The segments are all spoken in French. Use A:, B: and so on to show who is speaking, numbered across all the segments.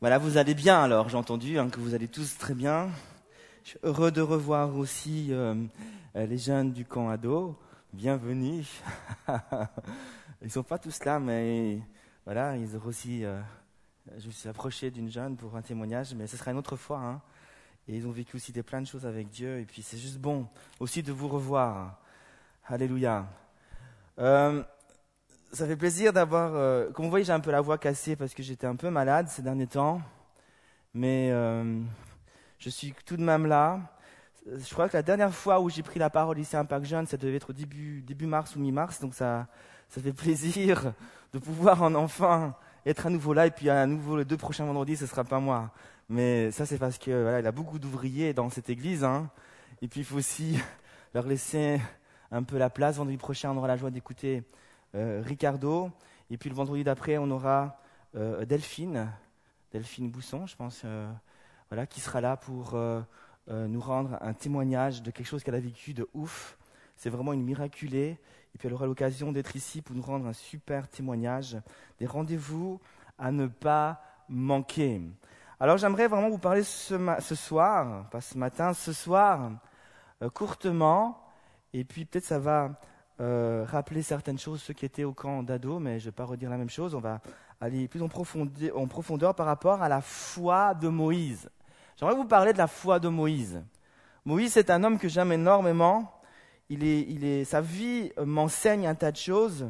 A: Voilà, vous allez bien alors, j'ai entendu hein, que vous allez tous très bien. Je suis heureux de revoir aussi euh, euh, les jeunes du camp ado. Bienvenue. ils sont pas tous là, mais voilà, ils ont aussi. Euh, je me suis approché d'une jeune pour un témoignage, mais ce sera une autre fois. Hein. Et ils ont vécu aussi des plein de choses avec Dieu, et puis c'est juste bon aussi de vous revoir. Alléluia. Ça fait plaisir d'avoir. Euh, comme vous voyez, j'ai un peu la voix cassée parce que j'étais un peu malade ces derniers temps. Mais euh, je suis tout de même là. Je crois que la dernière fois où j'ai pris la parole ici à Impact Jeune, ça devait être début, mars ou mi-mars. Donc ça, ça fait plaisir de pouvoir en enfin être à nouveau là. Et puis à nouveau, les deux prochains vendredis, ce ne sera pas moi. Mais ça, c'est parce que voilà, il y a beaucoup d'ouvriers dans cette église. Hein. Et puis il faut aussi leur laisser un peu la place. Vendredi prochain, on aura la joie d'écouter Ricardo. Et puis le vendredi d'après, on aura euh, Delphine, Delphine Bousson, je pense, euh, voilà, qui sera là pour nous rendre un témoignage de quelque chose qu'elle a vécu de ouf. C'est vraiment une miraculée. Et puis elle aura l'occasion d'être ici pour nous rendre un super témoignage. Des rendez-vous à ne pas manquer. Alors j'aimerais vraiment vous parler ce, soir, pas ce matin, ce soir, courtement. Et puis peut-être ça va euh, rappeler certaines choses, ceux qui étaient au camp d'ado, mais je ne vais pas redire la même chose. On va aller plus en profondeur, par rapport à la foi de Moïse. J'aimerais vous parler de la foi de Moïse. Moïse est un homme que j'aime énormément. Il est, il est, sa vie m'enseigne un tas de choses.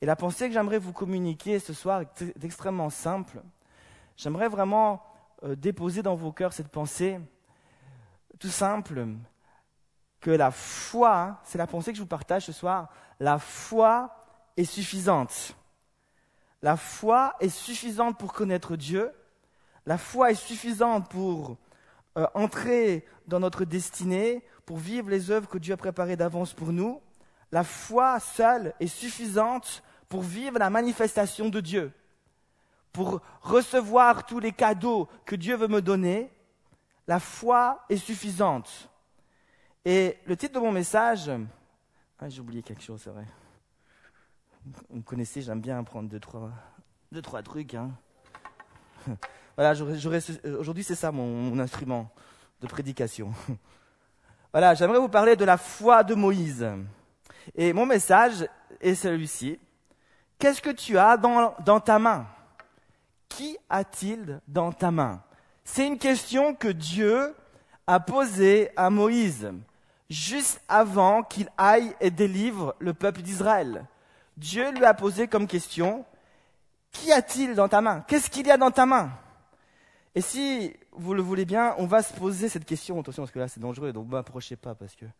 A: Et la pensée que j'aimerais vous communiquer ce soir est extrêmement simple. J'aimerais vraiment euh, déposer dans vos cœurs cette pensée tout simple que la foi, c'est la pensée que je vous partage ce soir, la foi est suffisante. La foi est suffisante pour connaître Dieu. La foi est suffisante pour euh, entrer dans notre destinée, pour vivre les œuvres que Dieu a préparées d'avance pour nous. La foi seule est suffisante pour vivre la manifestation de Dieu, pour recevoir tous les cadeaux que Dieu veut me donner. La foi est suffisante. Et le titre de mon message, ah, j'ai oublié quelque chose, c'est vrai. Vous me connaissez, j'aime bien apprendre deux, trois, deux, trucs. Hein. Voilà, aujourd'hui c'est ça mon, instrument de prédication. Voilà, j'aimerais vous parler de la foi de Moïse. Et mon message est celui-ci. Qu'est-ce que tu as dans, dans ta main? Qui a-t-il dans ta main? C'est une question que Dieu a posée à Moïse juste avant qu'il aille et délivre le peuple d'Israël. Dieu lui a posé comme question, qu'y a-t-il dans ta main? Qu'est-ce qu'il y a dans ta main? Et si vous le voulez bien, on va se poser cette question. Attention, parce que là c'est dangereux, donc ne m'approchez pas, parce qu'il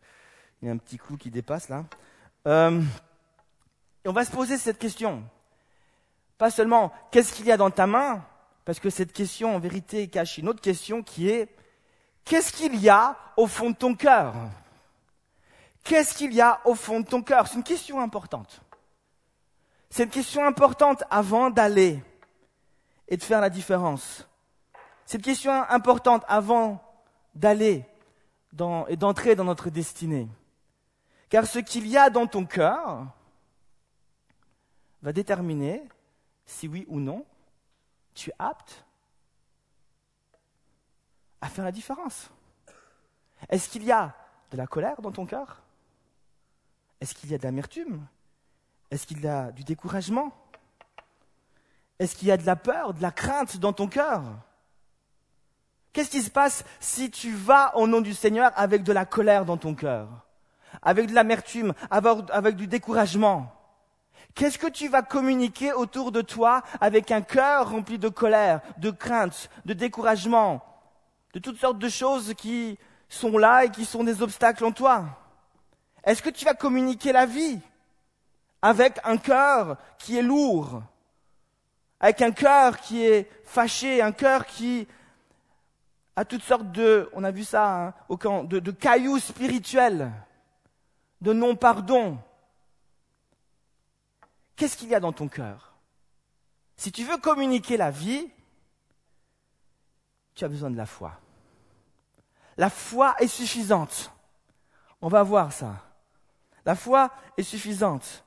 A: y a un petit clou qui dépasse là. Euh, on va se poser cette question. Pas seulement, qu'est-ce qu'il y a dans ta main? Parce que cette question, en vérité, cache une autre question qui est, qu'est-ce qu'il y a au fond de ton cœur? Qu'est-ce qu'il y a au fond de ton cœur? C'est une question importante. C'est une question importante avant d'aller et de faire la différence. C'est une question importante avant d'aller et d'entrer dans notre destinée. Car ce qu'il y a dans ton cœur va déterminer si oui ou non tu es apte à faire la différence. Est-ce qu'il y a de la colère dans ton cœur? Est-ce qu'il y a de l'amertume Est-ce qu'il y a du découragement? Est-ce qu'il y a de la peur, de la crainte dans ton cœur? Qu'est-ce qui se passe si tu vas au nom du Seigneur avec de la colère dans ton cœur? Avec de l'amertume, avec du découragement? Qu'est-ce que tu vas communiquer autour de toi avec un cœur rempli de colère, de crainte, de découragement, de toutes sortes de choses qui sont là et qui sont des obstacles en toi? Est-ce que tu vas communiquer la vie avec un cœur qui est lourd, avec un cœur qui est fâché, un cœur qui a toutes sortes de, on a vu ça hein, de cailloux spirituels, de non-pardon Qu'est-ce qu'il y a dans ton cœur? Si tu veux communiquer la vie, tu as besoin de la foi. La foi est suffisante. On va voir ça. La foi est suffisante.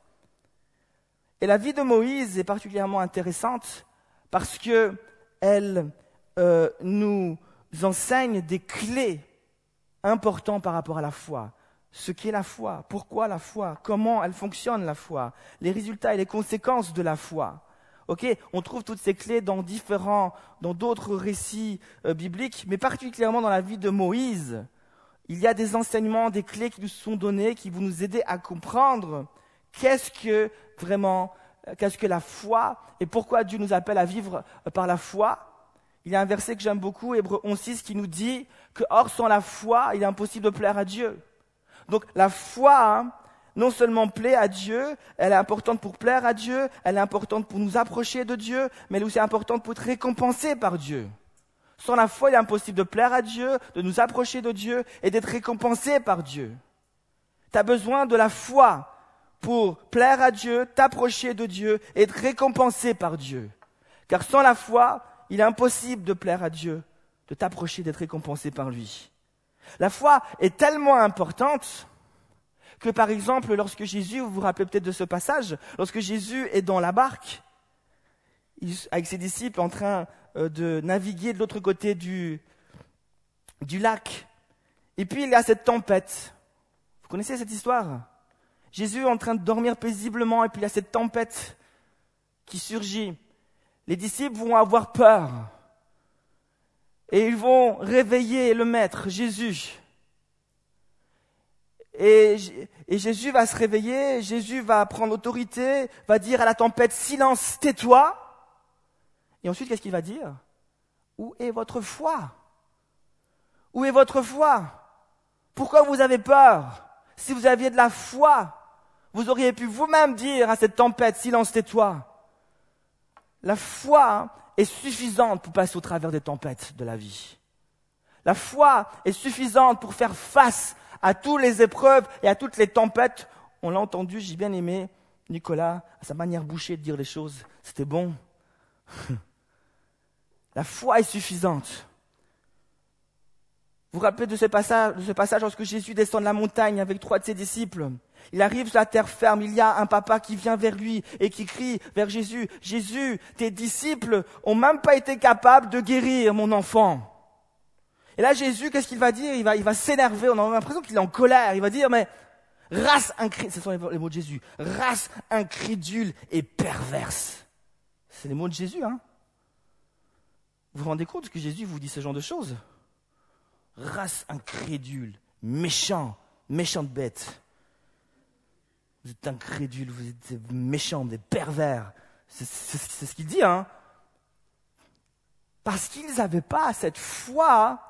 A: Et la vie de Moïse est particulièrement intéressante parce que elle euh, nous enseigne des clés importantes par rapport à la foi. Ce qu'est la foi, pourquoi la foi, comment elle fonctionne la foi, les résultats et les conséquences de la foi. Ok, on trouve toutes ces clés dans différents, dans d'autres récits euh, bibliques, mais particulièrement dans la vie de Moïse. Il y a des enseignements, des clés qui nous sont donnés, qui vont nous aider à comprendre qu'est-ce que vraiment, euh, qu'est-ce que la foi et pourquoi Dieu nous appelle à vivre euh, par la foi. Il y a un verset que j'aime beaucoup, Hébreu 11.6, qui nous dit que, hors sans la foi, il est impossible de plaire à Dieu. Donc la foi, hein, non seulement plaît à Dieu, elle est importante pour plaire à Dieu, elle est importante pour nous approcher de Dieu, mais elle est aussi importante pour être récompensée par Dieu. Sans la foi, il est impossible de plaire à Dieu, de nous approcher de Dieu et d'être récompensé par Dieu. Tu as besoin de la foi pour plaire à Dieu, t'approcher de Dieu et être récompensé par Dieu. Car sans la foi, il est impossible de plaire à Dieu, de t'approcher, d'être récompensé par lui. La foi est tellement importante que par exemple, lorsque Jésus, vous vous rappelez peut-être de ce passage, lorsque Jésus est dans la barque, avec ses disciples en train de naviguer de l'autre côté du, lac, et puis il y a cette tempête. Vous connaissez cette histoire? Jésus est en train de dormir paisiblement, et puis il y a cette tempête qui surgit. Les disciples vont avoir peur. Et ils vont réveiller le Maître, Jésus. Et, Jésus va se réveiller, Jésus va prendre l'autorité, va dire à la tempête, silence, tais-toi. Et ensuite, qu'est-ce qu'il va dire? Où est votre foi? Où est votre foi? Pourquoi vous avez peur? Si vous aviez de la foi, vous auriez pu vous-même dire à cette tempête, silence, tais-toi. La foi est suffisante pour passer au travers des tempêtes de la vie. La foi est suffisante pour faire face à toutes les épreuves et à toutes les tempêtes. On l'a entendu, j'ai bien aimé Nicolas, à sa manière bouchée de dire les choses. C'était bon. La foi est suffisante. Vous vous rappelez de ce passage, de ce passage lorsque Jésus descend de la montagne avec trois de ses disciples. Il arrive sur la terre ferme, il y a un papa qui vient vers lui et qui crie vers Jésus, Jésus, tes disciples ont même pas été capables de guérir mon enfant. Et là, Jésus, qu'est-ce qu'il va dire? Il va, il va s'énerver. On a l'impression qu'il est en colère. Il va dire, mais race incrédule, ce sont les mots de Jésus, race incrédule et perverse. C'est les mots de Jésus, hein Vous vous rendez compte que Jésus vous dit ce genre de choses? Race incrédule, méchant, méchante bête. Vous êtes incrédule, vous êtes méchant, êtes pervers. C'est ce qu'il dit, hein Parce qu'ils n'avaient pas cette foi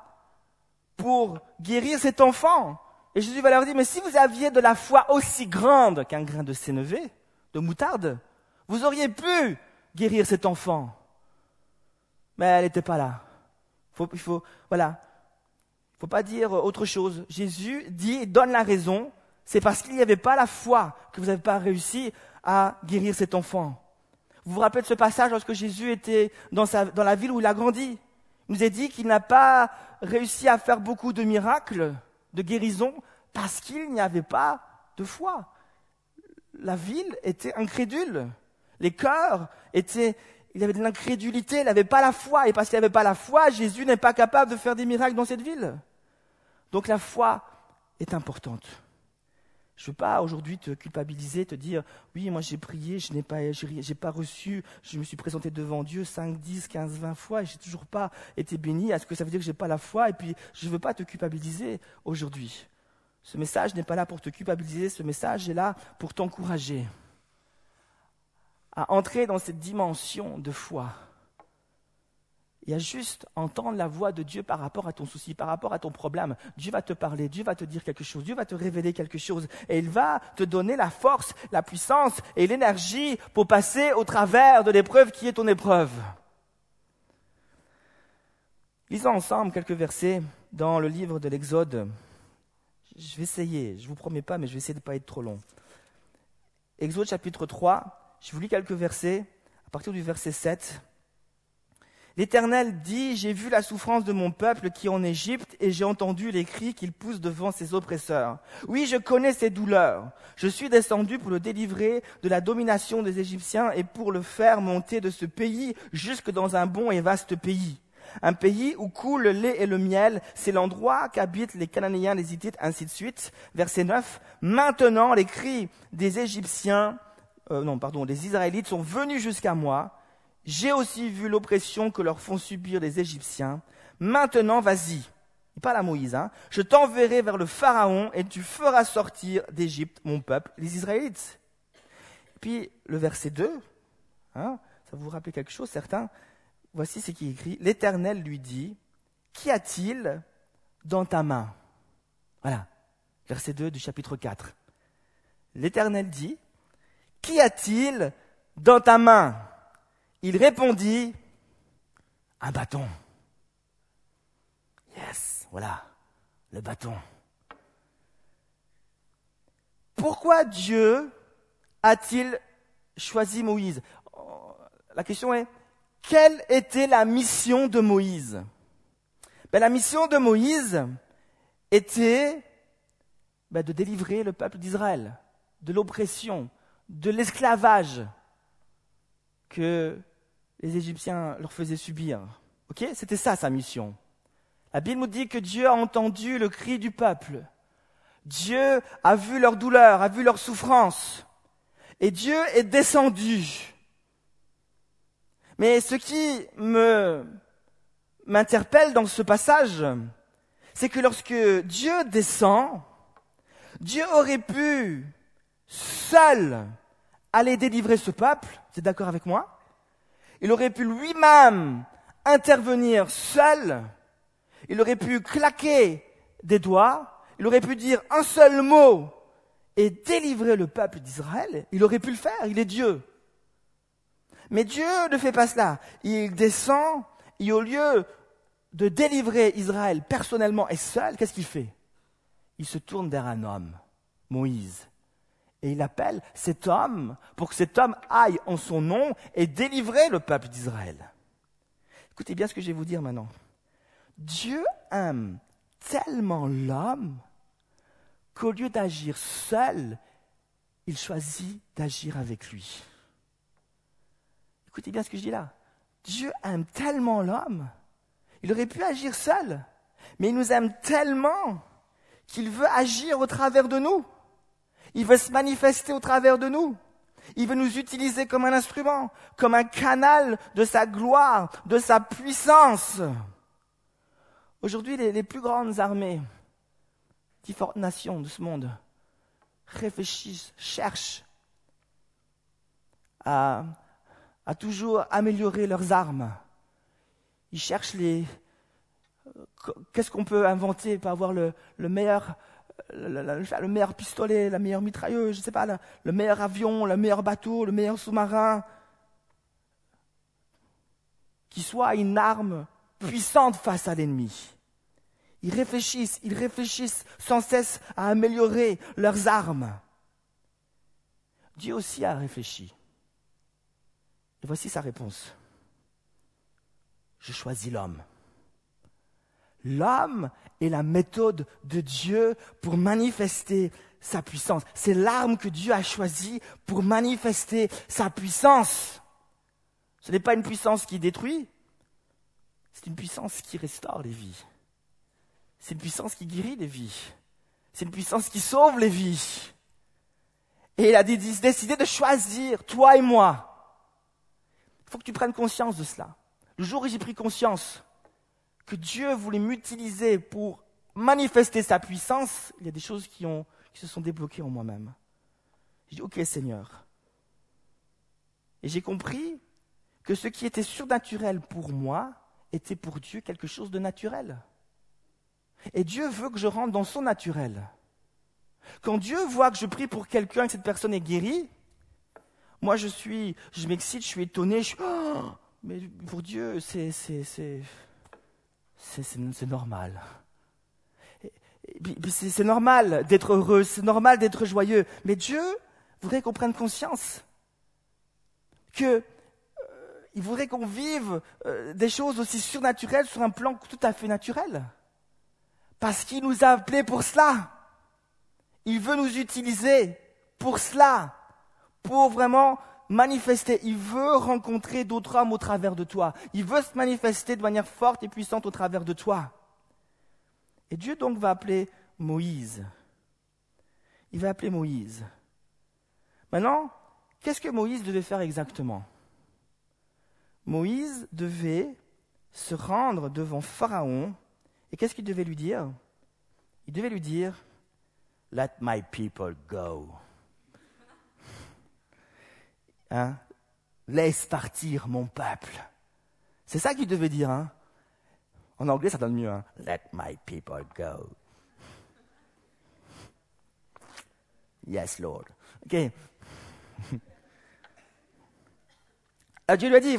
A: pour guérir cet enfant. Et Jésus va leur dire, mais si vous aviez de la foi aussi grande qu'un grain de sénévé, de moutarde, vous auriez pu guérir cet enfant. Mais elle n'était pas là. Faut, il faut, voilà. Il faut pas dire autre chose. Jésus dit, donne la raison. C'est parce qu'il n'y avait pas la foi que vous n'avez pas réussi à guérir cet enfant. Vous vous rappelez de ce passage lorsque Jésus était dans, dans la ville où il a grandi? Il nous a dit qu'il n'a pas réussi à faire beaucoup de miracles, de guérison, parce qu'il n'y avait pas de foi. La ville était incrédule. Les cœurs étaient, il avait de l'incrédulité, il n'avait pas la foi. Et parce qu'il n'avait pas la foi, Jésus n'est pas capable de faire des miracles dans cette ville. Donc la foi est importante. Je ne veux pas aujourd'hui te culpabiliser, te dire oui, moi j'ai prié, je n'ai pas, j'ai pas reçu, je me suis présenté devant Dieu 5, 10, 15, 20 fois et j'ai toujours pas été béni. Est-ce que ça veut dire que j'ai pas la foi? Et puis je ne veux pas te culpabiliser aujourd'hui. Ce message n'est pas là pour te culpabiliser, ce message est là pour t'encourager à entrer dans cette dimension de foi il y a juste entendre la voix de Dieu par rapport à ton souci, par rapport à ton problème. Dieu va te parler, Dieu va te dire quelque chose, Dieu va te révéler quelque chose. Et il va te donner la force, la puissance et l'énergie pour passer au travers de l'épreuve qui est ton épreuve. Lisons ensemble quelques versets dans le livre de l'Exode. Je vais essayer, je ne vous promets pas, mais je vais essayer de ne pas être trop long. Exode chapitre 3, je vous lis quelques versets à partir du verset 7. L'Éternel dit, j'ai vu la souffrance de mon peuple qui est en Égypte et j'ai entendu les cris qu'il pousse devant ses oppresseurs. Oui, je connais ses douleurs. Je suis descendu pour le délivrer de la domination des Égyptiens et pour le faire monter de ce pays jusque dans un bon et vaste pays. Un pays où coule le lait et le miel, c'est l'endroit qu'habitent les Cananéens, les Hittites, ainsi de suite. Verset 9. Maintenant, les cris des Égyptiens, euh, non, pardon, des Israélites sont venus jusqu'à moi j'ai aussi vu l'oppression que leur font subir les Égyptiens. Maintenant, vas-y. Il parle à Moïse. Hein. Je t'enverrai vers le Pharaon et tu feras sortir d'Égypte mon peuple, les Israélites. puis le verset 2, hein, ça vous rappelle quelque chose, certains? Voici ce qui est écrit. L'Éternel lui dit, Qu'y a-t-il dans ta main? Voilà, verset 2 du chapitre 4. L'Éternel dit, Qu'y a-t-il dans ta main? Il répondit, un bâton. Yes, voilà, le bâton. Pourquoi Dieu a-t-il choisi Moïse? La question est, quelle était la mission de Moïse? Ben, La mission de Moïse était ben, de délivrer le peuple d'Israël de l'oppression, de l'esclavage que les Égyptiens leur faisaient subir. Ok? C'était ça sa mission. La Bible nous dit que Dieu a entendu le cri du peuple. Dieu a vu leur douleur, a vu leur souffrance. Et Dieu est descendu. Mais ce qui me m'interpelle dans ce passage, c'est que lorsque Dieu descend, Dieu aurait pu seul aller délivrer ce peuple, vous êtes d'accord avec moi? Il aurait pu lui-même intervenir seul. Il aurait pu claquer des doigts. Il aurait pu dire un seul mot et délivrer le peuple d'Israël. Il aurait pu le faire. Il est Dieu. Mais Dieu ne fait pas cela. Il descend et au lieu de délivrer Israël personnellement et seul, qu'est-ce qu'il fait? Il se tourne vers un homme, Moïse. Et il appelle cet homme pour que cet homme aille en son nom et délivrer le peuple d'Israël. Écoutez bien ce que je vais vous dire maintenant. Dieu aime tellement l'homme qu'au lieu d'agir seul, il choisit d'agir avec lui. Écoutez bien ce que je dis là. Dieu aime tellement l'homme, il aurait pu agir seul, mais il nous aime tellement qu'il veut agir au travers de nous. Il veut se manifester au travers de nous. Il veut nous utiliser comme un instrument, comme un canal de sa gloire, de sa puissance. Aujourd'hui, les, plus grandes armées, différentes nations de ce monde, réfléchissent, cherchent à, toujours améliorer leurs armes. Ils cherchent les... Qu'est-ce qu'on peut inventer pour avoir le meilleur le, meilleur pistolet, la meilleure mitrailleuse, je ne sais pas, le, meilleur avion, le meilleur bateau, le meilleur sous-marin, qui soit une arme puissante face à l'ennemi. Ils réfléchissent, ils réfléchissent sans cesse à améliorer leurs armes. Dieu aussi a réfléchi. Et voici sa réponse. Je choisis l'homme. L'homme est la méthode de Dieu pour manifester sa puissance. C'est l'arme que Dieu a choisie pour manifester sa puissance. Ce n'est pas une puissance qui détruit, c'est une puissance qui restaure les vies. C'est une puissance qui guérit les vies. C'est une puissance qui sauve les vies. Et il a décidé de choisir, toi et moi. Il faut que tu prennes conscience de cela. Le jour où j'ai pris conscience que Dieu voulait m'utiliser pour manifester sa puissance, il y a des choses qui, se sont débloquées en moi-même. J'ai dit, ok Seigneur. Et j'ai compris que ce qui était surnaturel pour moi était pour Dieu quelque chose de naturel. Et Dieu veut que je rentre dans son naturel. Quand Dieu voit que je prie pour quelqu'un et que cette personne est guérie, moi je suis, je m'excite, je suis étonné, je suis, oh, mais pour Dieu, c'est, c'est, c'est normal. C'est normal d'être heureux, c'est normal d'être joyeux. Mais Dieu voudrait qu'on prenne conscience que euh, il voudrait qu'on vive euh, des choses aussi surnaturelles sur un plan tout à fait naturel. Parce qu'il nous a appelés pour cela. Il veut nous utiliser pour cela, pour vraiment manifester. Il veut rencontrer d'autres hommes au travers de toi. Il veut se manifester de manière forte et puissante au travers de toi. Et Dieu donc va appeler Moïse. Il va appeler Moïse. Maintenant, qu'est-ce que Moïse devait faire exactement? Moïse devait se rendre devant Pharaon. Et qu'est-ce qu'il devait lui dire? Il devait lui dire, Let my people go. Hein? Laisse partir mon peuple. C'est ça qu'il devait dire. Hein? En anglais, ça donne mieux. Hein? Let my people go. Yes, Lord. OK. Ah, Dieu lui a dit,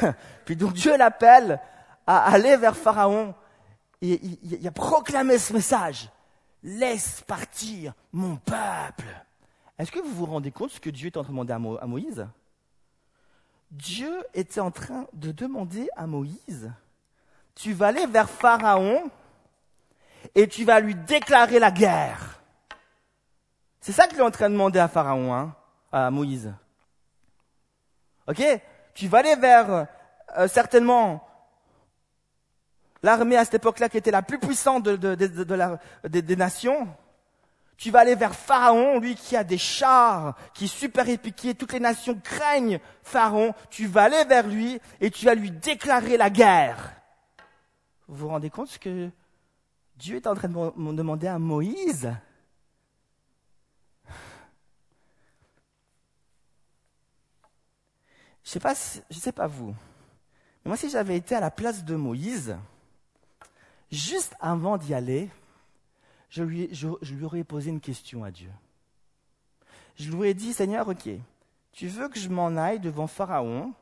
A: puis donc Dieu l'appelle à aller vers Pharaon et a proclamé ce message. Laisse partir mon peuple. Est-ce que vous vous rendez compte ce que Dieu est en train de demander à Moïse? Dieu était en train de demander à Moïse, tu vas aller vers Pharaon et tu vas lui déclarer la guerre. C'est ça qu'il est en train de demander à Pharaon, hein, à Moïse. Ok? Tu vas aller vers euh, certainement l'armée à cette époque-là qui était la plus puissante des nations. Tu vas aller vers Pharaon, lui qui a des chars, qui est super épiqué, toutes les nations craignent Pharaon. Tu vas aller vers lui et tu vas lui déclarer la guerre. Vous vous rendez compte que Dieu est en train de me demander à Moïse? Je sais pas, je sais pas vous, moi si j'avais été à la place de Moïse, juste avant d'y aller, je lui, aurais posé une question à Dieu. Je lui aurais dit, Seigneur, ok, tu veux que je m'en aille devant Pharaon?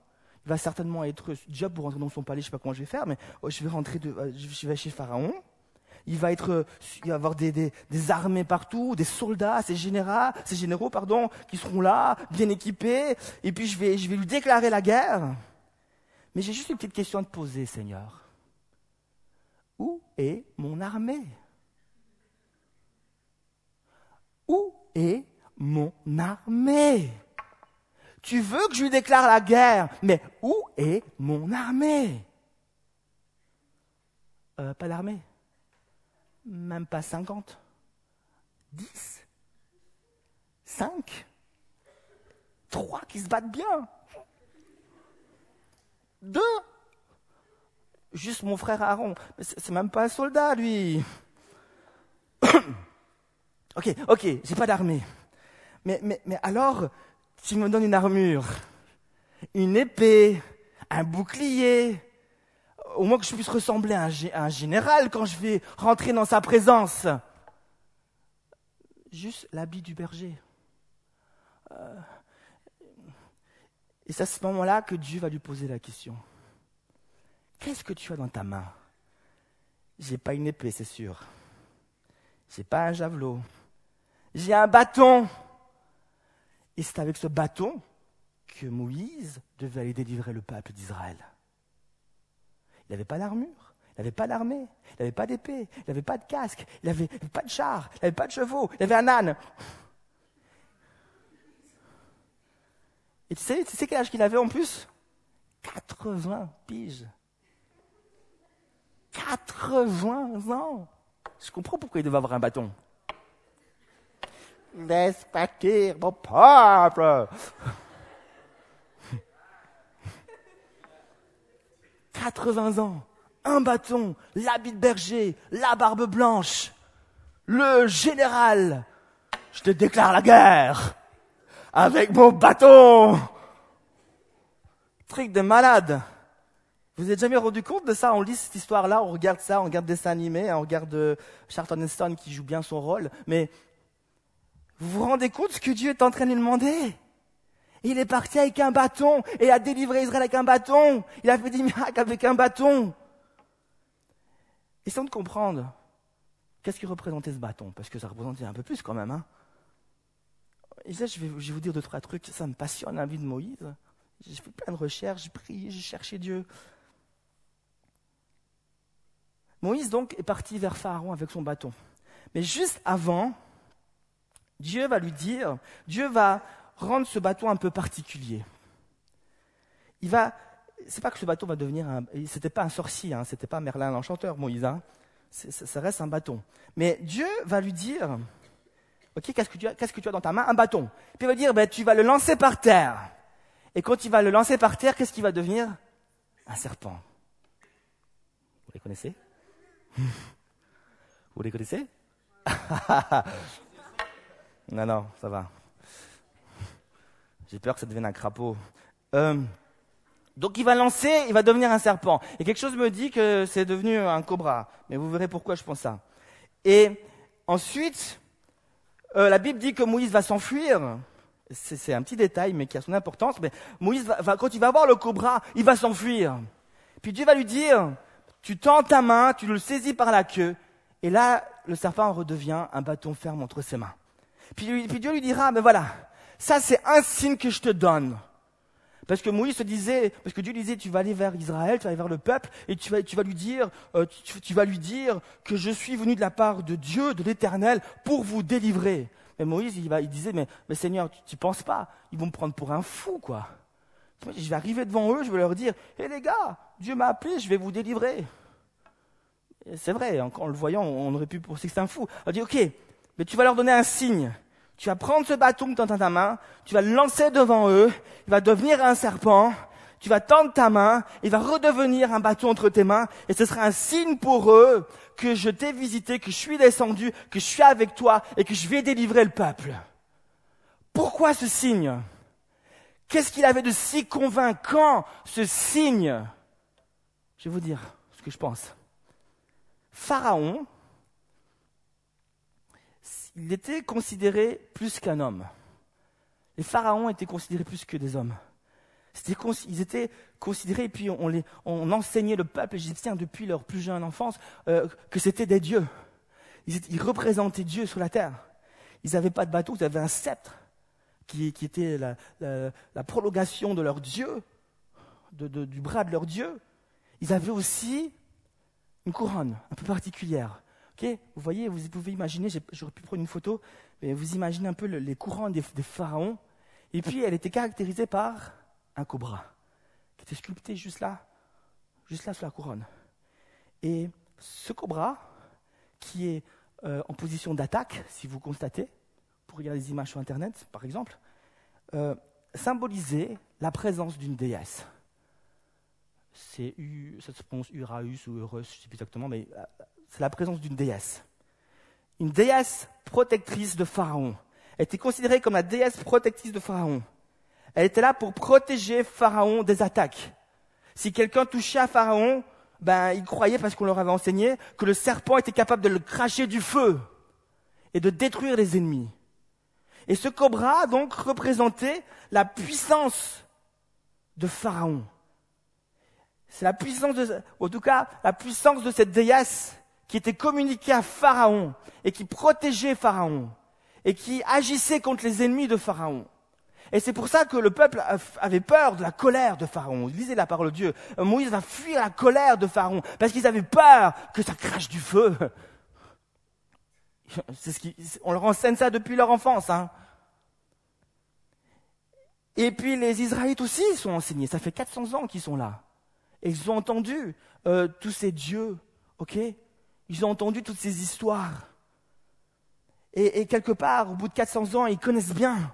A: Il va certainement être job pour rentrer dans son palais, je sais pas comment je vais faire, mais oh, je vais rentrer, euh, je vais chez Pharaon il va être, va avoir des, armées partout, des soldats, ces généraux, ces généraux, pardon, qui seront là, bien équipés, et puis je vais lui déclarer la guerre. Mais j'ai juste une petite question à te poser, Seigneur. Où est mon armée? Où est mon armée? Tu veux que je lui déclare la guerre, mais où est mon armée? Euh, Pas d'armée même pas 50. 10. 5. 3 qui se battent bien. 2. Juste mon frère Aaron. C'est même pas un soldat, lui. ok, ok, j'ai pas d'armée. Mais, mais, mais alors, tu me donnes une armure, une épée, un bouclier, au moins que je puisse ressembler à un, général quand je vais rentrer dans sa présence. Juste l'habit du berger. Euh, et c'est à ce moment-là que Dieu va lui poser la question. Qu'est-ce que tu as dans ta main? J'ai pas une épée, c'est sûr. J'ai pas un javelot. J'ai un bâton. Et c'est avec ce bâton que Moïse devait aller délivrer le peuple d'Israël. Il n'avait pas d'armure, il n'avait pas d'armée, il n'avait pas d'épée, il n'avait pas de casque, il n'avait pas de char, il n'avait pas de chevaux, il avait un âne. Et tu sais, tu sais quel âge qu'il avait en plus? 80 piges. 80 ans. Je comprends pourquoi il devait avoir un bâton. Laisse partir mon peuple. 80 ans, un bâton, l'habit de berger, la barbe blanche, le général. Je te déclare la guerre avec mon bâton. Truc de malade. Vous êtes jamais rendu compte de ça? On lit cette histoire-là, on regarde ça, on regarde dessin animé, on regarde euh, Charlton Heston qui joue bien son rôle. Mais vous vous rendez compte ce que Dieu est en train de lui demander? Il est parti avec un bâton et a délivré Israël avec un bâton. Il a fait des miracles avec un bâton. Et sans de comprendre, qu'est-ce qui représentait ce bâton? Parce que ça représentait un peu plus quand même. Hein et ça, je vais, vous dire deux, trois trucs. Ça me passionne, la vie de Moïse. J'ai fait plein de recherches, j'ai prié, j'ai cherché Dieu. Moïse donc est parti vers Pharaon avec son bâton. Mais juste avant, Dieu va lui dire, Dieu va rendre ce bâton un peu particulier. Il va, c'est pas que ce bâton va devenir un, c'était pas un sorcier, hein, c'était pas Merlin l'enchanteur, Moïse, hein, ça reste un bâton. Mais Dieu va lui dire, ok, qu'est-ce que tu as, qu'est-ce que tu as dans ta main? Un bâton. Puis il va dire, ben, tu vas le lancer par terre. Et quand il va le lancer par terre, qu'est-ce qu'il va devenir? Un serpent. Vous les connaissez? Vous les connaissez? Non, non, ça va. J'ai peur que ça devienne un crapaud. Euh, donc il va lancer, il va devenir un serpent. Et quelque chose me dit que c'est devenu un cobra. Mais vous verrez pourquoi je pense ça. Et ensuite, euh, la Bible dit que Moïse va s'enfuir. C'est un petit détail, mais qui a son importance. Mais Moïse, va, quand il va voir le cobra, il va s'enfuir. Puis Dieu va lui dire, tu tends ta main, tu le saisis par la queue. Et là, le serpent redevient un bâton ferme entre ses mains. Puis, puis Dieu lui dira, mais voilà, ça c'est un signe que je te donne. Parce que Moïse se disait, parce que Dieu disait, tu vas aller vers Israël, tu vas aller vers le peuple, et tu vas, tu vas lui dire, euh, tu, vas lui dire que je suis venu de la part de Dieu, de l'Éternel, pour vous délivrer. Mais Moïse, il, va, il disait, mais, mais Seigneur, tu, ne penses pas Ils vont me prendre pour un fou, quoi. Je vais arriver devant eux, je vais leur dire, hé les gars, Dieu m'a appelé, je vais vous délivrer. C'est vrai, en, le voyant, on aurait pu penser que c'est un fou. On dit, ok, mais tu vas leur donner un signe. Tu vas prendre ce bâton que tu as dans ta main, tu vas le lancer devant eux, il va devenir un serpent, tu vas tendre ta main, il va redevenir un bâton entre tes mains, et ce sera un signe pour eux que je t'ai visité, que je suis descendu, que je suis avec toi, et que je vais délivrer le peuple. Pourquoi ce signe? Qu'est-ce qu'il avait de si convaincant, ce signe? Je vais vous dire ce que je pense. Pharaon, il était considéré plus qu'un homme. Les pharaons étaient considérés plus que des hommes. ils étaient considérés, et puis on, enseignait le peuple égyptien depuis leur plus jeune enfance euh, que c'était des dieux. Ils, représentaient Dieu sur la terre. Ils n'avaient pas de bateau, ils avaient un sceptre qui, était la, prolongation de leur Dieu, du bras de leur Dieu. Ils avaient aussi une couronne un peu particulière vous voyez, vous pouvez imaginer, j'aurais pu prendre une photo, mais vous imaginez un peu les courants des, pharaons. Et puis, elle était caractérisée par un cobra, qui était sculpté juste là, juste là sur la couronne. Et ce cobra, qui est euh, en position d'attaque, si vous constatez, pour regarder les images sur Internet, par exemple, euh, symbolisait la présence d'une déesse. C'est ça se prononce Uraus ou Eurus, je ne sais plus exactement, mais euh, c'est la présence d'une déesse. Une déesse protectrice de Pharaon. Elle était considérée comme la déesse protectrice de Pharaon. Elle était là pour protéger Pharaon des attaques. Si quelqu'un touchait à Pharaon, ben, il croyait, parce qu'on leur avait enseigné, que le serpent était capable de le cracher du feu et de détruire les ennemis. Et ce cobra, donc, représentait la puissance de Pharaon. C'est la puissance de, en tout cas, la puissance de cette déesse qui était communiqué à Pharaon et qui protégeait Pharaon et qui agissait contre les ennemis de Pharaon. Et c'est pour ça que le peuple avait peur de la colère de Pharaon. Lisez la parole de Dieu. Moïse va fuir la colère de Pharaon parce qu'ils avaient peur que ça crache du feu. On leur enseigne ça depuis leur enfance. Hein. Et puis les Israélites aussi sont enseignés. Ça fait 400 ans qu'ils sont là. Et ils ont entendu euh, tous ces dieux, ok? Ils ont entendu toutes ces histoires. Et, quelque part, au bout de 400 ans, ils connaissent bien.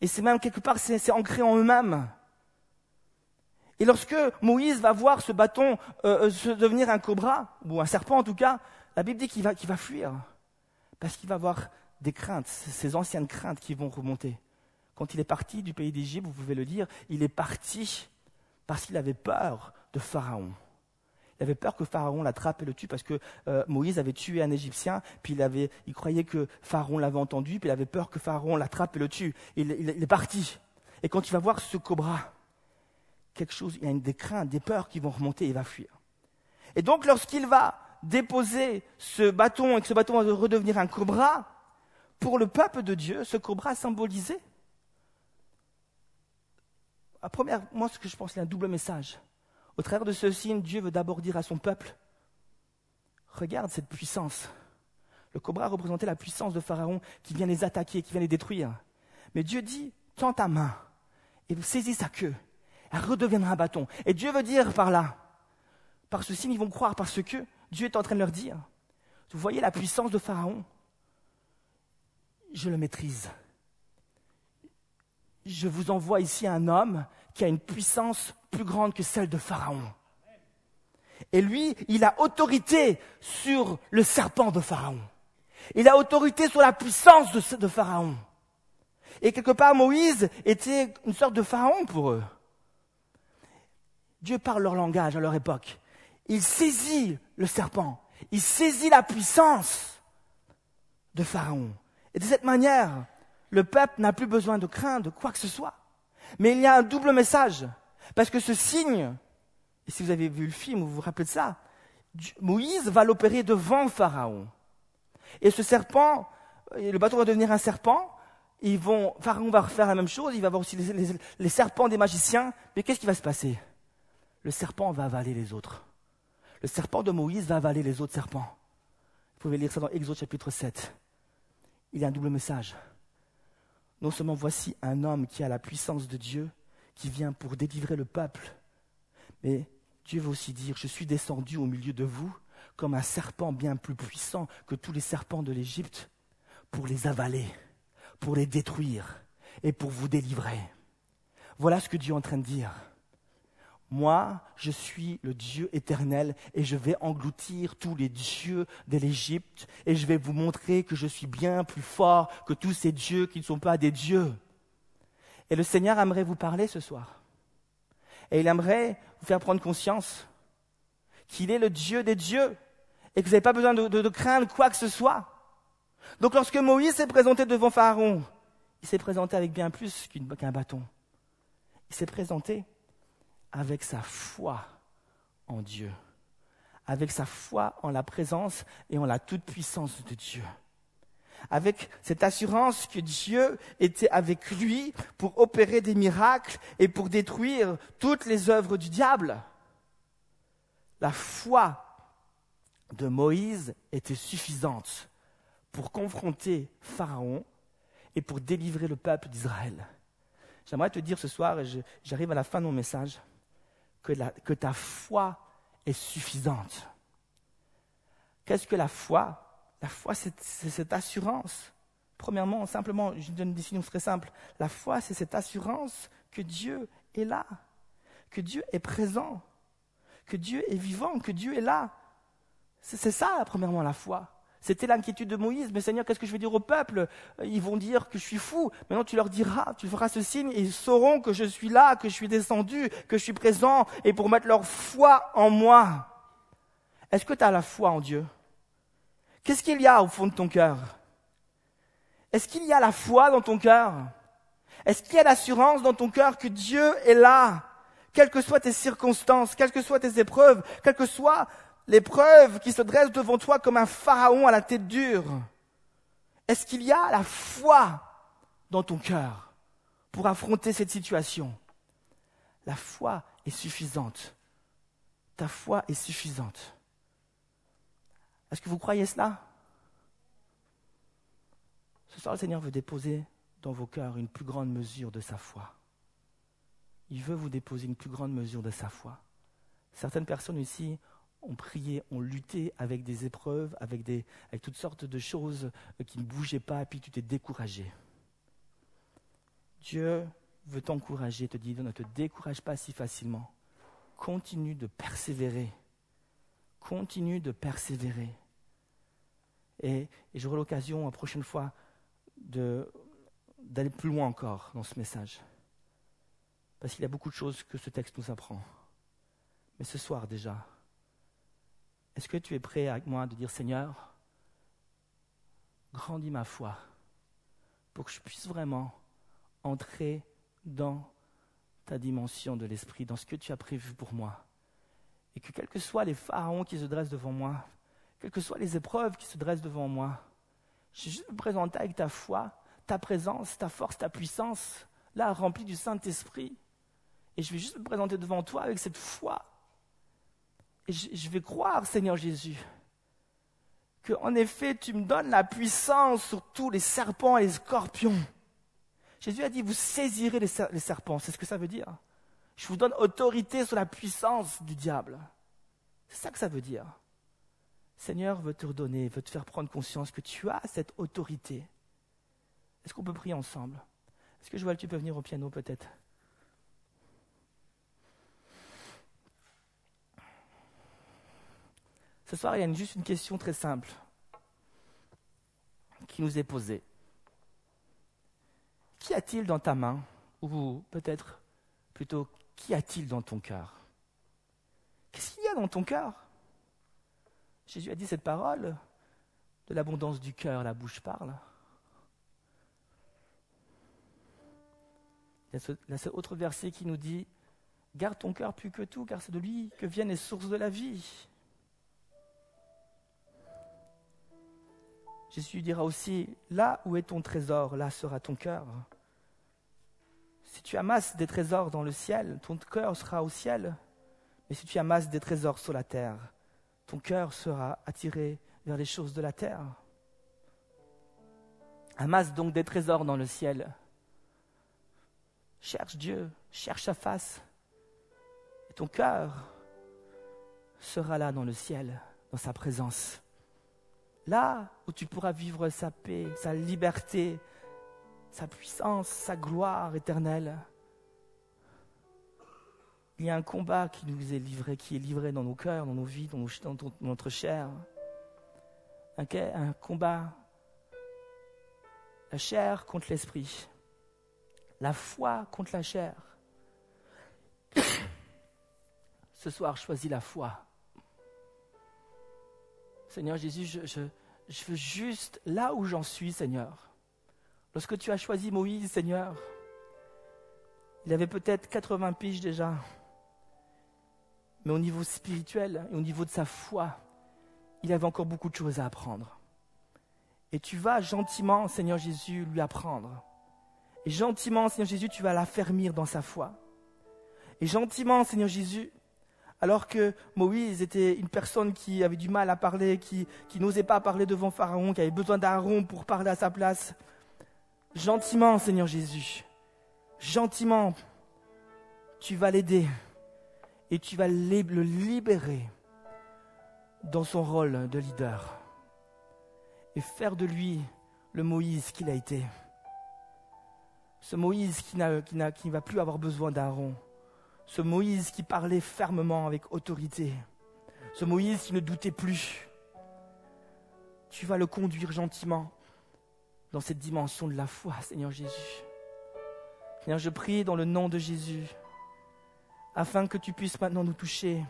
A: Et c'est même quelque part, c'est ancré en eux-mêmes. Et lorsque Moïse va voir ce bâton euh, euh, se devenir un cobra, ou un serpent en tout cas, la Bible dit qu'il va, va fuir. Parce qu'il va avoir des craintes, ces anciennes craintes qui vont remonter. Quand il est parti du pays d'Égypte, vous pouvez le dire, il est parti parce qu'il avait peur de Pharaon. Il avait peur que Pharaon l'attrape et le tue parce que euh, Moïse avait tué un Égyptien, puis il, avait, il croyait que Pharaon l'avait entendu, puis il avait peur que Pharaon l'attrape et le tue. Il, est parti. Et quand il va voir ce cobra, quelque chose, il y a des craintes, des peurs qui vont remonter, il va fuir. Et donc lorsqu'il va déposer ce bâton et que ce bâton va redevenir un cobra, pour le peuple de Dieu, ce cobra symbolisait à première, moi, ce que je pense, c'est un double message. Au travers de ce signe, Dieu veut d'abord dire à son peuple, regarde cette puissance. Le cobra représentait la puissance de Pharaon qui vient les attaquer, qui vient les détruire. Mais Dieu dit, tends ta main et saisis sa queue. Elle redeviendra un bâton. Et Dieu veut dire par là, par ce signe, ils vont croire parce que Dieu est en train de leur dire, vous voyez la puissance de Pharaon? Je le maîtrise. Je vous envoie ici un homme qui a une puissance plus grande que celle de Pharaon. Et lui, il a autorité sur le serpent de Pharaon. Il a autorité sur la puissance de, Pharaon. Et quelque part, Moïse était une sorte de Pharaon pour eux. Dieu parle leur langage à leur époque. Il saisit le serpent. Il saisit la puissance de Pharaon. Et de cette manière, le peuple n'a plus besoin de craindre quoi que ce soit. Mais il y a un double message. Parce que ce signe, et si vous avez vu le film, vous vous rappelez de ça, Moïse va l'opérer devant Pharaon. Et ce serpent, le bateau va devenir un serpent, ils vont, Pharaon va refaire la même chose, il va avoir aussi les, serpents des magiciens, mais qu'est-ce qui va se passer? Le serpent va avaler les autres. Le serpent de Moïse va avaler les autres serpents. Vous pouvez lire ça dans Exode chapitre 7. Il y a un double message. Non seulement voici un homme qui a la puissance de Dieu, qui vient pour délivrer le peuple, mais Dieu veut aussi dire, je suis descendu au milieu de vous comme un serpent bien plus puissant que tous les serpents de l'Égypte pour les avaler, pour les détruire et pour vous délivrer. Voilà ce que Dieu est en train de dire. Moi, je suis le Dieu éternel et je vais engloutir tous les dieux de l'Égypte et je vais vous montrer que je suis bien plus fort que tous ces dieux qui ne sont pas des dieux. Et le Seigneur aimerait vous parler ce soir. Et il aimerait vous faire prendre conscience qu'il est le Dieu des dieux et que vous n'avez pas besoin de, craindre quoi que ce soit. Donc lorsque Moïse s'est présenté devant Pharaon, il s'est présenté avec bien plus qu'un bâton. Il s'est présenté avec sa foi en Dieu, avec sa foi en la présence et en la toute-puissance de Dieu, avec cette assurance que Dieu était avec lui pour opérer des miracles et pour détruire toutes les œuvres du diable. La foi de Moïse était suffisante pour confronter Pharaon et pour délivrer le peuple d'Israël. J'aimerais te dire ce soir, et j'arrive à la fin de mon message, que, ta foi est suffisante. Qu'est-ce que la foi? La foi, c'est cette assurance. Premièrement, simplement, je donne une définition très simple. La foi, c'est cette assurance que Dieu est là, que Dieu est présent, que Dieu est vivant, que Dieu est là. C'est ça, premièrement, la foi. C'était l'inquiétude de Moïse. Mais Seigneur, qu'est-ce que je vais dire au peuple? Ils vont dire que je suis fou. Maintenant, tu leur diras, tu feras ce signe et ils sauront que je suis là, que je suis descendu, que je suis présent et pour mettre leur foi en moi. Est-ce que tu as la foi en Dieu? Qu'est-ce qu'il y a au fond de ton cœur? Est-ce qu'il y a la foi dans ton cœur? Est-ce qu'il y a l'assurance dans ton cœur que Dieu est là? Quelles que soient tes circonstances, quelles que soient tes épreuves, quelles que soient l'épreuve qui se dresse devant toi comme un pharaon à la tête dure Est-ce qu'il y a la foi dans ton cœur pour affronter cette situation? La foi est suffisante. Ta foi est suffisante. Est-ce que vous croyez cela? Ce soir, le Seigneur veut déposer dans vos cœurs une plus grande mesure de sa foi. Il veut vous déposer une plus grande mesure de sa foi. Certaines personnes ici ont prié, ont lutté avec des épreuves, avec, des, avec toutes sortes de choses qui ne bougeaient pas, et puis tu t'es découragé. Dieu veut t'encourager, te dire ne te décourage pas si facilement. Continue de persévérer. Continue de persévérer. Et, et j'aurai l'occasion la prochaine fois d'aller plus loin encore dans ce message. Parce qu'il y a beaucoup de choses que ce texte nous apprend. Mais ce soir déjà, est-ce que tu es prêt avec moi de dire Seigneur, grandis ma foi pour que je puisse vraiment entrer dans ta dimension de l'esprit, dans ce que tu as prévu pour moi? Et que quels que soient les pharaons qui se dressent devant moi, quelles que soient les épreuves qui se dressent devant moi, je juste me présenter avec ta foi, ta présence, ta force, ta puissance, là remplie du Saint-Esprit, Et je vais juste me présenter devant toi avec cette foi. Et je, vais croire, Seigneur Jésus, que en effet, tu me donnes la puissance sur tous les serpents et les scorpions. Jésus a dit, vous saisirez les, les serpents. C'est ce que ça veut dire. Je vous donne autorité sur la puissance du diable. C'est ça que ça veut dire. Seigneur veut te redonner, veut te faire prendre conscience que tu as cette autorité. Est-ce qu'on peut prier ensemble? Est-ce que Joël, tu peux venir au piano peut-être? Ce soir, il y a juste une question très simple qui nous est posée. Qu'y a-t-il dans ta main Ou peut-être plutôt, qu'y a-t-il dans ton cœur? Qu'est-ce qu'il y a dans ton cœur? Jésus a dit cette parole, de l'abondance du cœur, la bouche parle. Il y a ce, autre verset qui nous dit, garde ton cœur plus que tout, car c'est de lui que viennent les sources de la vie. Jésus dira aussi, là où est ton trésor, là sera ton cœur. Si tu amasses des trésors dans le ciel, ton cœur sera au ciel. Mais si tu amasses des trésors sur la terre, ton cœur sera attiré vers les choses de la terre. Amasse donc des trésors dans le ciel. Cherche Dieu, cherche sa face. Et ton cœur sera là dans le ciel, dans sa présence. Là où tu pourras vivre sa paix, sa liberté, sa puissance, sa gloire éternelle. Il y a un combat qui nous est livré, qui est livré dans nos cœurs, dans nos vies, dans, notre chair. Un, combat, la chair contre l'esprit, la foi contre la chair. Ce soir, choisis la foi. Seigneur Jésus, je, veux juste, là où j'en suis, Seigneur, lorsque tu as choisi Moïse, Seigneur, il avait peut-être 80 piges déjà mais au niveau spirituel et au niveau de sa foi, il avait encore beaucoup de choses à apprendre. Et tu vas gentiment, Seigneur Jésus, lui apprendre. Et gentiment, Seigneur Jésus, tu vas l'affermir dans sa foi. Et gentiment, Seigneur Jésus, alors que Moïse était une personne qui avait du mal à parler, qui, qui n'osait pas parler devant Pharaon, qui avait besoin d'Aaron pour parler à sa place, gentiment, Seigneur Jésus, gentiment, tu vas l'aider et tu vas le libérer dans son rôle de leader et faire de lui le Moïse qu'il a été. Ce Moïse qui, qui ne va plus avoir besoin d'Aaron. Ce Moïse qui parlait fermement avec autorité. Ce Moïse qui ne doutait plus. Tu vas le conduire gentiment dans cette dimension de la foi, Seigneur Jésus. Seigneur, je prie dans le nom de Jésus afin que tu puisses maintenant nous toucher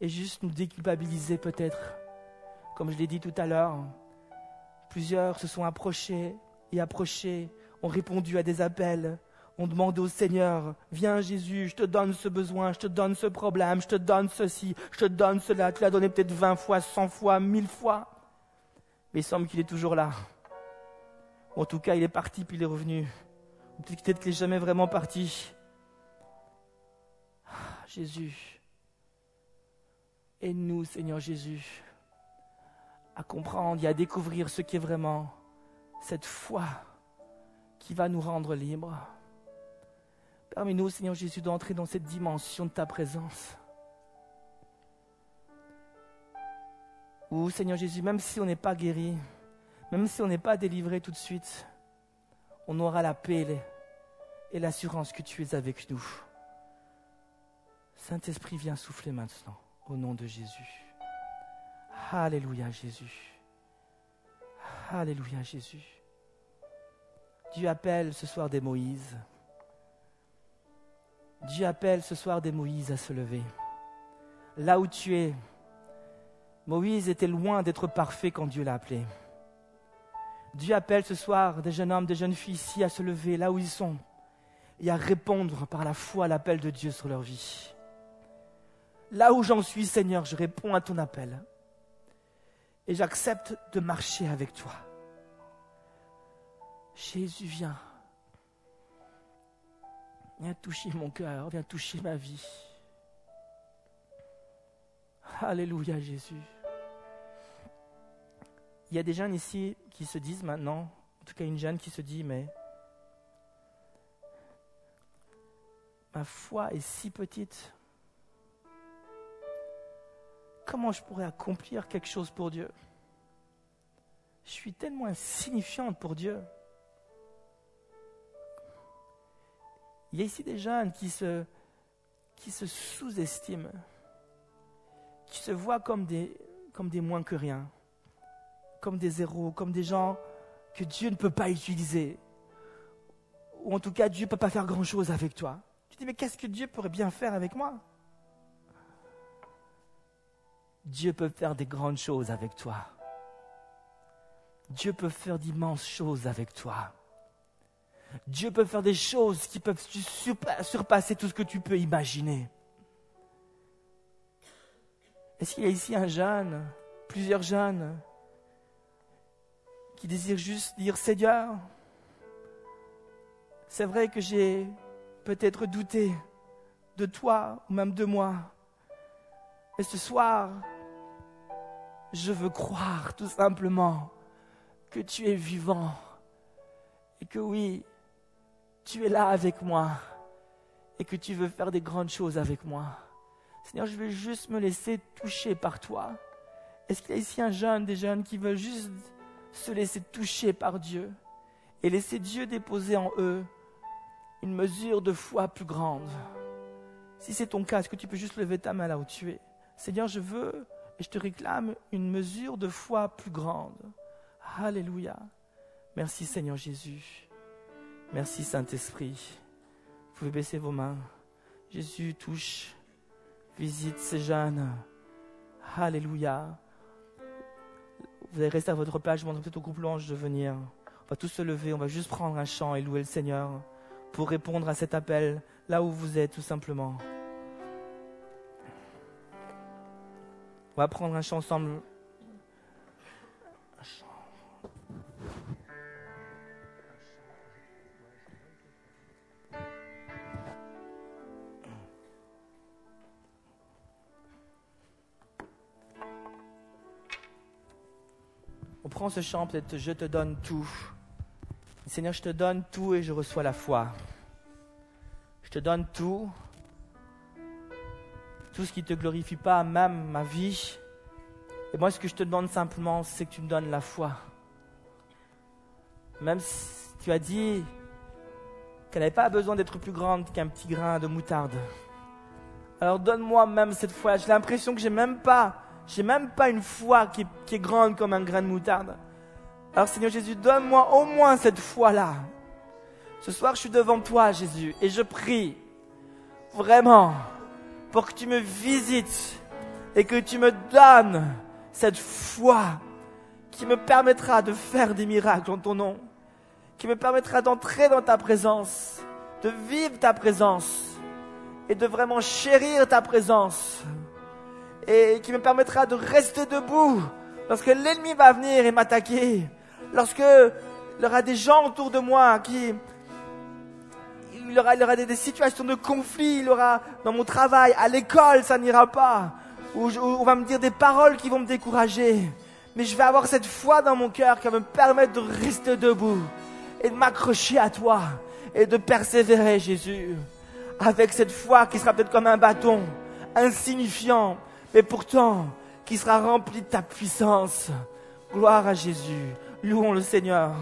A: et juste nous déculpabiliser peut-être. Comme je l'ai dit tout à l'heure, plusieurs se sont approchés et approchés, ont répondu à des appels, ont demandé au Seigneur, viens Jésus, je te donne ce besoin, je te donne ce problème, je te donne ceci, je te donne cela. Tu l'as donné peut-être vingt fois, cent fois, mille fois. Mais il semble qu'il est toujours là. en tout cas, il est parti puis il est revenu. Peut-être qu'il n'est jamais vraiment parti. Jésus. Aide-nous, Seigneur Jésus, à comprendre et à découvrir ce qui est vraiment cette foi qui va nous rendre libres. Permets-nous, Seigneur Jésus, d'entrer dans cette dimension de ta présence. Ou, Seigneur Jésus, même si on n'est pas guéri, même si on n'est pas délivré tout de suite, on aura la paix et l'assurance que tu es avec nous. Saint-Esprit, viens souffler maintenant, au nom de Jésus. Alléluia Jésus. Alléluia Jésus. Dieu appelle ce soir des Moïse. Dieu appelle ce soir des Moïse à se lever. Là où tu es, Moïse était loin d'être parfait quand Dieu l'a appelé. Dieu appelle ce soir des jeunes hommes, des jeunes filles ici à se lever là où ils sont et à répondre par la foi à l'appel de Dieu sur leur vie. Là où j'en suis, Seigneur, je réponds à ton appel. Et j'accepte de marcher avec toi. Jésus, viens.
B: Viens toucher mon cœur, viens toucher ma vie. Alléluia Jésus. Il y a des jeunes ici qui se disent maintenant, en tout cas une jeune qui se dit, mais ma foi est si petite. Comment je pourrais accomplir quelque chose pour Dieu? Je suis tellement insignifiante pour Dieu. Il y a ici des jeunes qui se, sous-estiment, qui se voient comme des, comme des moins que rien, comme des héros, comme des gens que Dieu ne peut pas utiliser. Ou en tout cas, Dieu ne peut pas faire grand-chose avec toi. Tu dis, mais qu'est-ce que Dieu pourrait bien faire avec moi? Dieu peut faire des grandes choses avec toi. Dieu peut faire d'immenses choses avec toi. Dieu peut faire des choses qui peuvent surpasser tout ce que tu peux imaginer. Est-ce qu'il y a ici un jeune, plusieurs jeunes, qui désirent juste dire Seigneur, c'est vrai que j'ai peut-être douté de toi ou même de moi. Et ce soir, je veux croire tout simplement que tu es vivant et que oui, tu es là avec moi et que tu veux faire des grandes choses avec moi. Seigneur, je veux juste me laisser toucher par toi. Est-ce qu'il y a ici un jeune, des jeunes qui veulent juste se laisser toucher par Dieu et laisser Dieu déposer en eux une mesure de foi plus grande? Si c'est ton cas, est-ce que tu peux juste lever ta main là où tu es? Seigneur, je veux et je te réclame une mesure de foi plus grande. Alléluia. Merci Seigneur Jésus. Merci Saint-Esprit. Vous pouvez baisser vos mains. Jésus touche, visite ces jeunes. Alléluia. Vous allez rester à votre place. Je demande peut-être au groupe louange de venir. On va tous se lever. On va juste prendre un chant et louer le Seigneur pour répondre à cet appel là où vous êtes, tout simplement. On va prendre un chant ensemble. Ce chant, peut-être je te donne tout. Seigneur, je te donne tout et je reçois la foi. Je te donne tout tout ce qui ne te glorifie pas, même ma vie. Et moi, ce que je te demande simplement, c'est que tu me donnes la foi. Même si tu as dit qu'elle n'avait pas besoin d'être plus grande qu'un petit grain de moutarde. Alors donne-moi même cette foi. J'ai l'impression que j'ai même pas, j'ai même pas une foi qui est grande comme un grain de moutarde. Alors Seigneur Jésus, donne-moi au moins cette foi-là. Ce soir, je suis devant toi, Jésus, et je prie vraiment pour que tu me visites et que tu me donnes cette foi qui me permettra de faire des miracles en ton nom, qui me permettra d'entrer dans ta présence, de vivre ta présence et de vraiment chérir ta présence et qui me permettra de rester debout lorsque l'ennemi va venir et m'attaquer, lorsque il y aura des gens autour de moi qui, il y aura, il aura des, situations de conflit, il y aura dans mon travail, à l'école, ça n'ira pas. Où, on va me dire des paroles qui vont me décourager. Mais je vais avoir cette foi dans mon cœur qui va me permettre de rester debout et de m'accrocher à toi et de persévérer, Jésus. Avec cette foi qui sera peut-être comme un bâton, insignifiant, mais pourtant qui sera rempli de ta puissance. Gloire à Jésus. Louons le Seigneur.